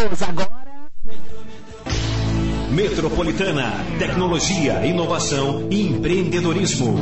Agora. Metropolitana, tecnologia, inovação e empreendedorismo.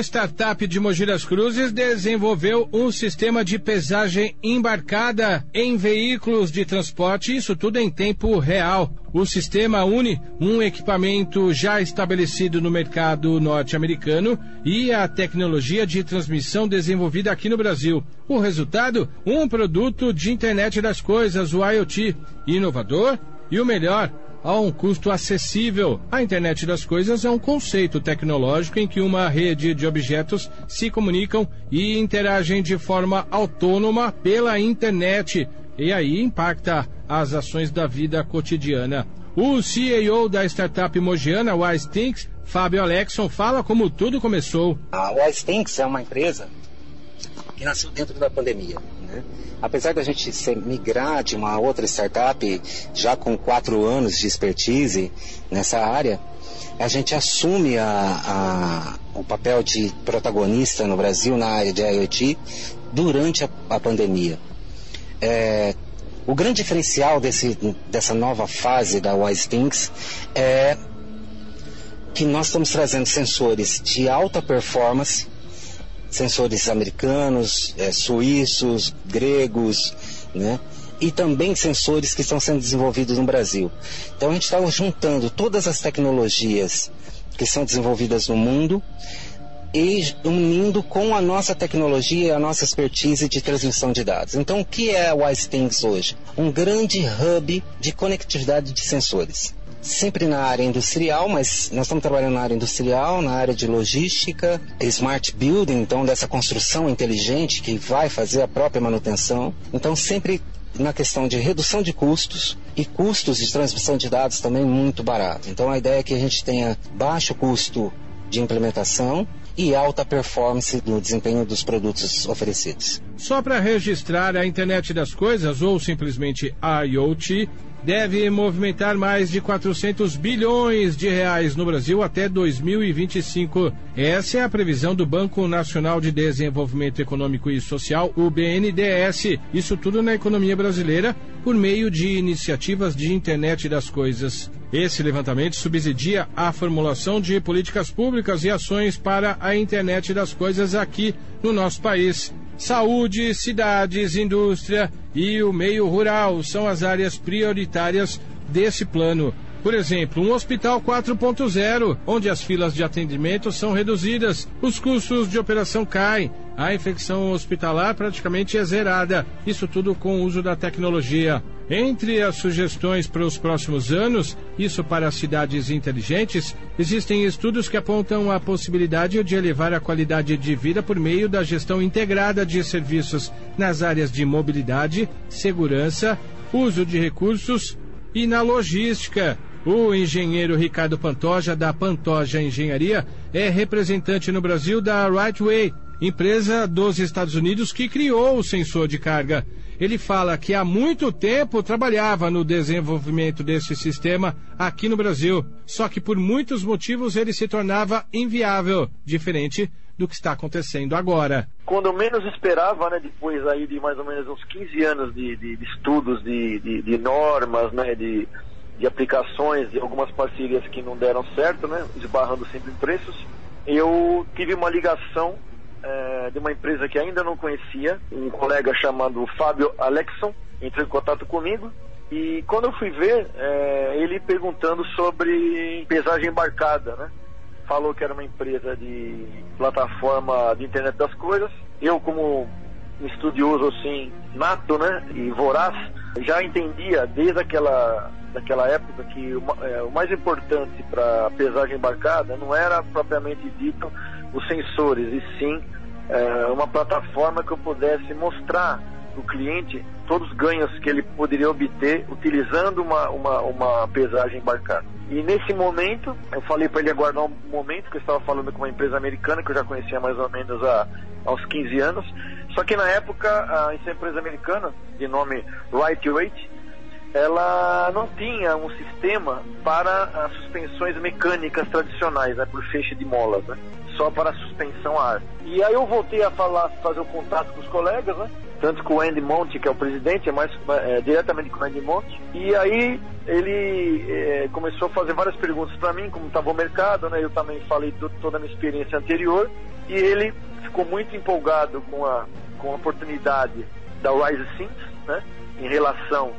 Uma startup de Mogi das Cruzes desenvolveu um sistema de pesagem embarcada em veículos de transporte, isso tudo em tempo real. O sistema une um equipamento já estabelecido no mercado norte-americano e a tecnologia de transmissão desenvolvida aqui no Brasil. O resultado? Um produto de internet das coisas, o IoT, inovador e o melhor, a um custo acessível. A internet das coisas é um conceito tecnológico em que uma rede de objetos se comunicam e interagem de forma autônoma pela internet e aí impacta as ações da vida cotidiana. O CEO da startup mogiana WiseThinks, Fábio Alexson, fala como tudo começou. A WiseThinks é uma empresa que nasceu dentro da pandemia. Né? Apesar da gente ser, migrar de uma outra startup já com quatro anos de expertise nessa área, a gente assume a, a, o papel de protagonista no Brasil na área de IoT durante a, a pandemia. É, o grande diferencial desse, dessa nova fase da WiseThings é que nós estamos trazendo sensores de alta performance sensores americanos, é, suíços, gregos, né? E também sensores que estão sendo desenvolvidos no Brasil. Então a gente está juntando todas as tecnologias que são desenvolvidas no mundo e unindo com a nossa tecnologia e a nossa expertise de transmissão de dados. Então, o que é a WiseThings hoje? Um grande hub de conectividade de sensores sempre na área industrial, mas nós estamos trabalhando na área industrial, na área de logística, smart building, então dessa construção inteligente que vai fazer a própria manutenção. Então sempre na questão de redução de custos e custos de transmissão de dados também muito barato. Então a ideia é que a gente tenha baixo custo de implementação e alta performance no desempenho dos produtos oferecidos. Só para registrar a internet das coisas ou simplesmente IoT, deve movimentar mais de 400 bilhões de reais no Brasil até 2025. Essa é a previsão do Banco Nacional de Desenvolvimento Econômico e Social, o BNDES. Isso tudo na economia brasileira por meio de iniciativas de internet das coisas. Esse levantamento subsidia a formulação de políticas públicas e ações para a internet das coisas aqui no nosso país. Saúde, cidades, indústria e o meio rural são as áreas prioritárias desse plano. Por exemplo, um hospital 4.0, onde as filas de atendimento são reduzidas, os custos de operação caem, a infecção hospitalar praticamente é zerada. Isso tudo com o uso da tecnologia. Entre as sugestões para os próximos anos, isso para cidades inteligentes, existem estudos que apontam a possibilidade de elevar a qualidade de vida por meio da gestão integrada de serviços nas áreas de mobilidade, segurança, uso de recursos e na logística. O engenheiro Ricardo Pantoja, da Pantoja Engenharia, é representante no Brasil da Rightway, empresa dos Estados Unidos que criou o sensor de carga. Ele fala que há muito tempo trabalhava no desenvolvimento desse sistema aqui no Brasil, só que por muitos motivos ele se tornava inviável, diferente do que está acontecendo agora. Quando menos esperava, né, depois aí de mais ou menos uns 15 anos de, de, de estudos, de, de, normas, né, de de aplicações, de algumas parcerias que não deram certo, né, esbarrando sempre em preços. Eu tive uma ligação é, de uma empresa que ainda não conhecia, um colega chamado Fábio Alexson entrou em contato comigo e quando eu fui ver, é, ele perguntando sobre pesagem embarcada, né? Falou que era uma empresa de plataforma de internet das coisas. Eu, como estudioso assim, nato, né, e voraz, já entendia desde aquela daquela época que o, é, o mais importante para a pesagem embarcada não era propriamente dito os sensores, e sim é, uma plataforma que eu pudesse mostrar para o cliente todos os ganhos que ele poderia obter utilizando uma, uma, uma pesagem embarcada. E nesse momento, eu falei para ele aguardar um momento, que eu estava falando com uma empresa americana que eu já conhecia mais ou menos há, há uns 15 anos. Só que na época, essa empresa americana, de nome Right Weight, ela não tinha um sistema para as suspensões mecânicas tradicionais, né, por feixe de molas, né, só para suspensão a ar. E aí eu voltei a falar, fazer o contato com os colegas, né, tanto com o Andy Monte, que é o presidente, é mais é, diretamente com o Andy Monte, e aí ele é, começou a fazer várias perguntas para mim, como estava o mercado, né, eu também falei de toda a minha experiência anterior, e ele ficou muito empolgado com a, com a oportunidade da Rise Sims, né, em relação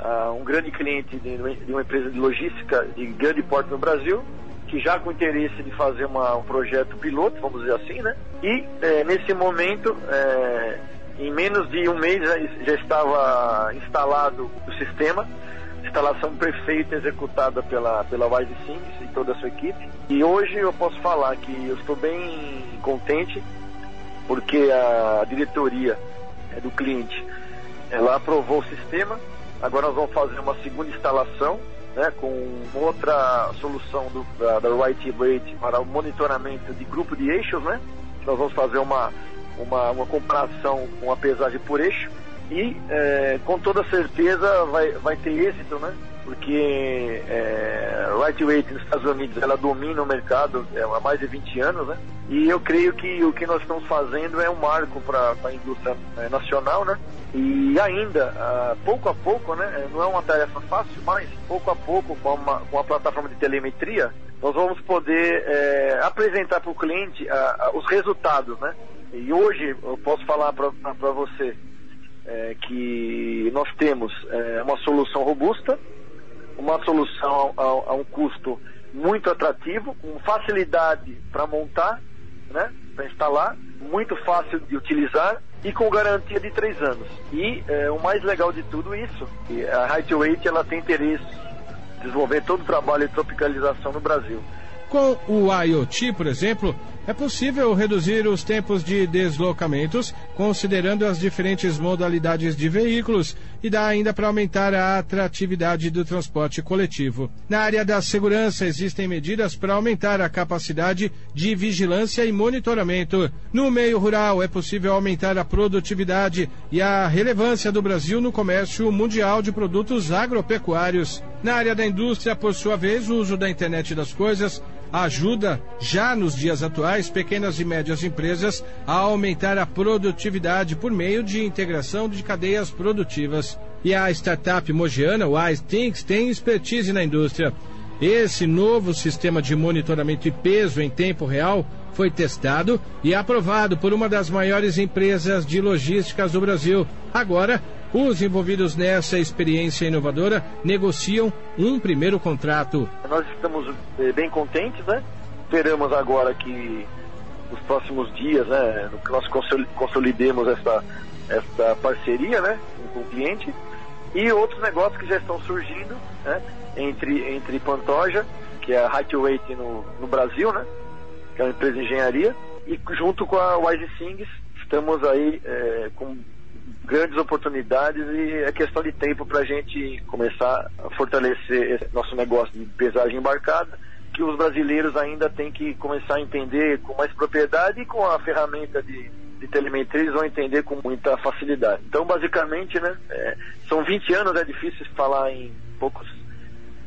uh, um grande cliente de, de, uma empresa de logística de grande porte no Brasil, que já com interesse de fazer uma, um projeto piloto, vamos dizer assim, né? E é, nesse momento, é, em menos de um mês já, já estava instalado o sistema, instalação perfeita executada pela pela Wise e toda a sua equipe. E hoje eu posso falar que eu estou bem contente porque a diretoria é, do cliente ela aprovou o sistema Agora nós vamos fazer uma segunda instalação né, com outra solução do, da, da Right Rate para o monitoramento de grupo de eixos. Né? Nós vamos fazer uma, uma, uma comparação com a pesagem por eixo e é, com toda certeza vai, vai ter êxito, né? Porque é, Rate nos Estados Unidos ela domina o mercado é, há mais de 20 anos, né? E eu creio que o que nós estamos fazendo é um marco para a indústria é, nacional, né? E ainda, ah, pouco a pouco, né? Não é uma tarefa fácil, mas pouco a pouco, com uma, com uma plataforma de telemetria, nós vamos poder é, apresentar para o cliente ah, os resultados, né? E hoje eu posso falar para você é, que nós temos é, uma solução robusta, uma solução a, a, um custo muito atrativo, com facilidade para montar, né, para instalar, muito fácil de utilizar e com garantia de três anos. E é, o mais legal de tudo isso, a Highway ela tem interesse em desenvolver todo o trabalho de tropicalização no Brasil. Com o IoT, por exemplo, é possível reduzir os tempos de deslocamentos, considerando as diferentes modalidades de veículos, e dá ainda para aumentar a atratividade do transporte coletivo. Na área da segurança, existem medidas para aumentar a capacidade de vigilância e monitoramento. No meio rural, é possível aumentar a produtividade e a relevância do Brasil no comércio mundial de produtos agropecuários. Na área da indústria, por sua vez, o uso da internet das coisas ajuda, já nos dias atuais, pequenas e médias empresas a aumentar a produtividade por meio de integração de cadeias produtivas. E a startup mogiana Wise Things tem expertise na indústria. Esse novo sistema de monitoramento e peso em tempo real foi testado e aprovado por uma das maiores empresas de logísticas do Brasil. Agora, os envolvidos nessa experiência inovadora negociam um primeiro contrato. Nós estamos eh, bem contentes, né? Esperamos agora que nos próximos dias, né, nós consolidemos essa, essa parceria, né, com o cliente e outros negócios que já estão surgindo, né, entre, entre Pantoja, que é a Highway no, no Brasil, né, que é uma empresa de engenharia, e junto com a Wise Things, estamos aí é, com grandes oportunidades e é questão de tempo para a gente começar a fortalecer nosso negócio de pesagem embarcada, que os brasileiros ainda têm que começar a entender com mais propriedade e com a ferramenta de, de telemetria eles vão entender com muita facilidade. Então, basicamente, né, é, são 20 anos, é difícil falar em poucos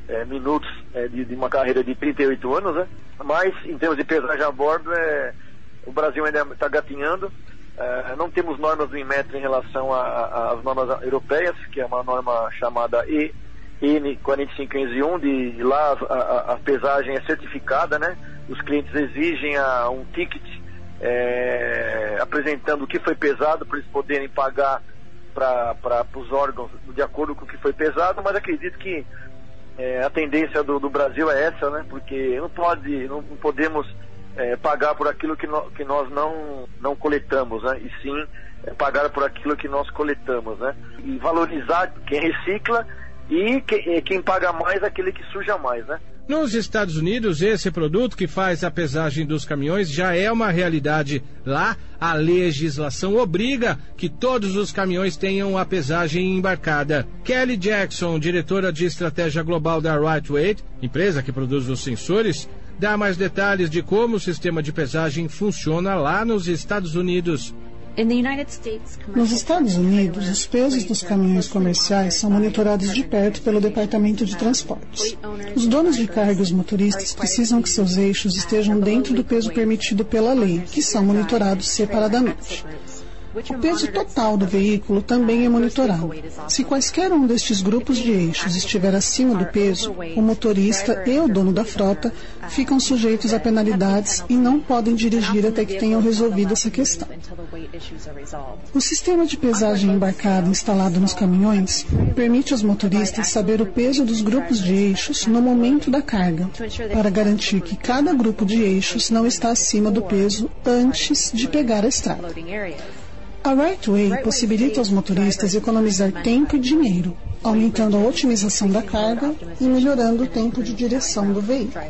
é, minutos é, de, de, uma carreira de 38 anos, né? Mas em termos de pesagem a bordo, é, o Brasil ainda está gatinhando. É, não temos normas do Inmetro em relação às normas europeias, que é uma norma chamada EN 4515 de lá a, a, a, pesagem é certificada, né? Os clientes exigem a, um ticket é, apresentando o que foi pesado para eles poderem pagar para os órgãos de acordo com o que foi pesado, mas acredito que é, a tendência do, do, Brasil é essa, né? Porque não pode, não, podemos é, pagar por aquilo que, no, que nós não, não coletamos, né? E sim é, pagar por aquilo que nós coletamos, né? E valorizar quem recicla e que, quem paga mais aquele que suja mais, né? Nos Estados Unidos, esse produto que faz a pesagem dos caminhões já é uma realidade. Lá, a legislação obriga que todos os caminhões tenham a pesagem embarcada. Kelly Jackson, diretora de estratégia global da Rightweight, empresa que produz os sensores, dá mais detalhes de como o sistema de pesagem funciona lá nos Estados Unidos. Nos Estados Unidos, os pesos dos caminhões comerciais são monitorados de perto pelo Departamento de Transportes. Os donos de carga e os motoristas precisam que seus eixos estejam dentro do peso permitido pela lei, que são monitorados separadamente. O peso total do veículo também é monitorado. Se quaisquer um destes grupos de eixos estiver acima do peso, o motorista e o dono da frota ficam sujeitos a penalidades e não podem dirigir até que tenham resolvido essa questão. O sistema de pesagem embarcada instalado nos caminhões permite aos motoristas saber o peso dos grupos de eixos no momento da carga, para garantir que cada grupo de eixos não está acima do peso antes de pegar a estrada. A Rightway possibilita aos motoristas economizar tempo e dinheiro, aumentando a otimização da carga e melhorando o tempo de direção do veículo.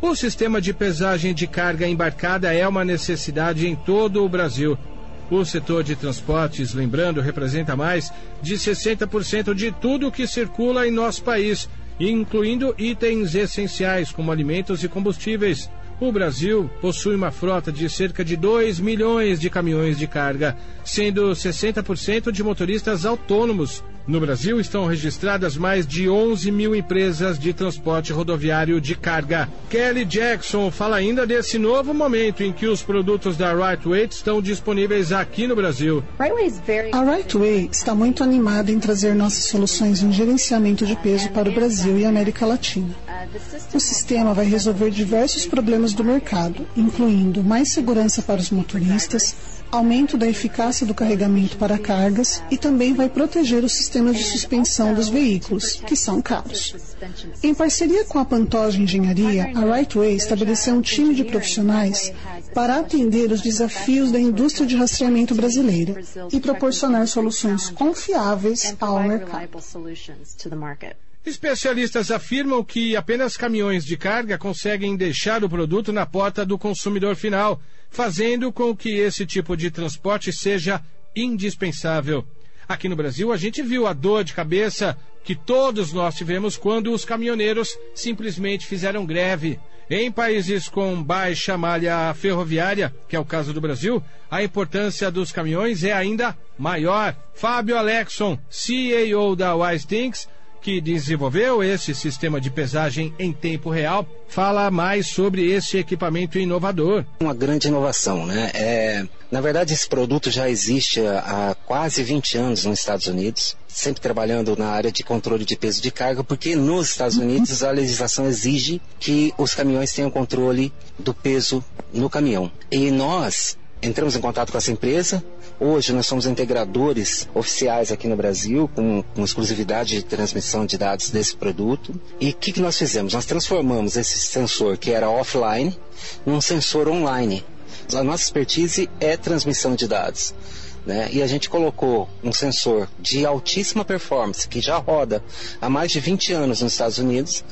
O sistema de pesagem de carga embarcada é uma necessidade em todo o Brasil. O setor de transportes, lembrando, representa mais de 60% de tudo que circula em nosso país, incluindo itens essenciais como alimentos e combustíveis. O Brasil possui uma frota de cerca de 2 milhões de caminhões de carga, sendo 60% de motoristas autônomos. No Brasil estão registradas mais de 11 mil empresas de transporte rodoviário de carga. Kelly Jackson fala ainda desse novo momento em que os produtos da Rightway estão disponíveis aqui no Brasil. A Rightway está muito animada em trazer nossas soluções em gerenciamento de peso para o Brasil e América Latina. O sistema vai resolver diversos problemas do mercado, incluindo mais segurança para os motoristas, aumento da eficácia do carregamento para cargas e também vai proteger os sistemas de suspensão dos veículos, que são caros. Em parceria com a Pantoja Engenharia, a Rightway estabeleceu um time de profissionais para atender os desafios da indústria de rastreamento brasileira e proporcionar soluções confiáveis ao mercado. Especialistas afirmam que apenas caminhões de carga conseguem deixar o produto na porta do consumidor final, fazendo com que esse tipo de transporte seja indispensável. Aqui no Brasil, a gente viu a dor de cabeça que todos nós tivemos quando os caminhoneiros simplesmente fizeram greve. Em países com baixa malha ferroviária, que é o caso do Brasil, a importância dos caminhões é ainda maior. Fábio Alexson, CEO da Wise Things, que desenvolveu esse sistema de pesagem em tempo real, fala mais sobre esse equipamento inovador. Uma grande inovação, né? É, na verdade, esse produto já existe há quase 20 anos nos Estados Unidos, sempre trabalhando na área de controle de peso de carga, porque nos Estados Unidos a legislação exige que os caminhões tenham controle do peso no caminhão. E nós entramos em contato com essa empresa, Hoje nós somos integradores oficiais aqui no Brasil, com, com exclusividade de transmissão de dados desse produto. E o que, que nós fizemos? Nós transformamos esse sensor que era offline num sensor online. A nossa expertise é transmissão de dados. Né? E a gente colocou um sensor de altíssima performance que já roda há mais de 20 anos nos Estados Unidos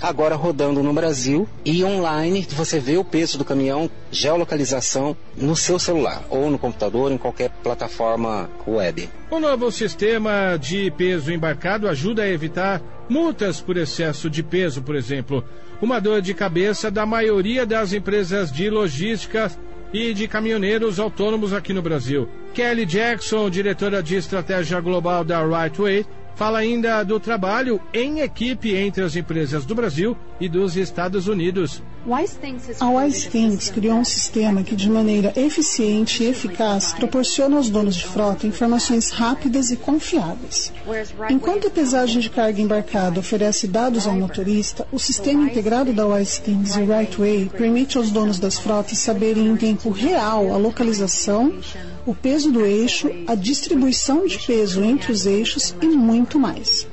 agora rodando no Brasil e online você vê o peso do caminhão, geolocalização no seu celular ou no computador, em qualquer plataforma web. O novo sistema de peso embarcado ajuda a evitar multas por excesso de peso, por exemplo. Uma dor de cabeça da maioria das empresas de logística e de caminhoneiros autônomos aqui no Brasil. Kelly Jackson, diretora de estratégia global da Rightway, Fala ainda do trabalho em equipe entre as empresas do Brasil e dos Estados Unidos. A Wise Things criou um sistema que, de maneira eficiente e eficaz, proporciona aos donos de frota informações rápidas e confiáveis. Enquanto a pesagem de carga embarcada oferece dados ao motorista, o sistema integrado da Wise Things e Rightway permite aos donos das frotas saberem em tempo real a localização, o peso do eixo, a distribuição de peso entre os eixos e muito mais.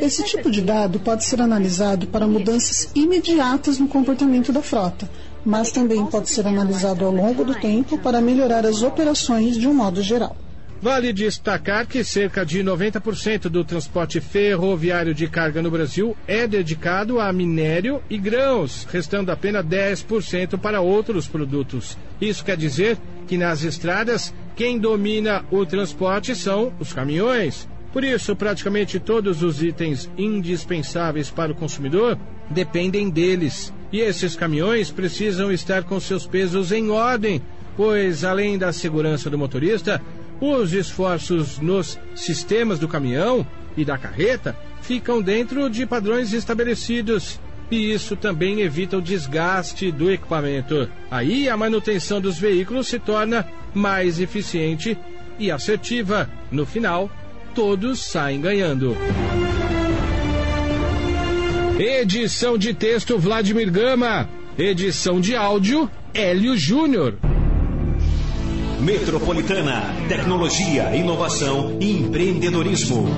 Esse tipo de dado pode ser analisado para mudanças imediatas no comportamento da frota, mas também pode ser analisado ao longo do tempo para melhorar as operações de um modo geral. Vale destacar que cerca de 90% do transporte ferroviário de carga no Brasil é dedicado a minério e grãos, restando apenas 10% para outros produtos. Isso quer dizer que nas estradas, quem domina o transporte são os caminhões. Por isso, praticamente todos os itens indispensáveis para o consumidor dependem deles. E esses caminhões precisam estar com seus pesos em ordem pois além da segurança do motorista, os esforços nos sistemas do caminhão e da carreta ficam dentro de padrões estabelecidos. E isso também evita o desgaste do equipamento. Aí a manutenção dos veículos se torna mais eficiente e assertiva. No final, todos saem ganhando. Edição de texto Vladimir Gama. Edição de áudio Hélio Júnior. Metropolitana, tecnologia, inovação e empreendedorismo.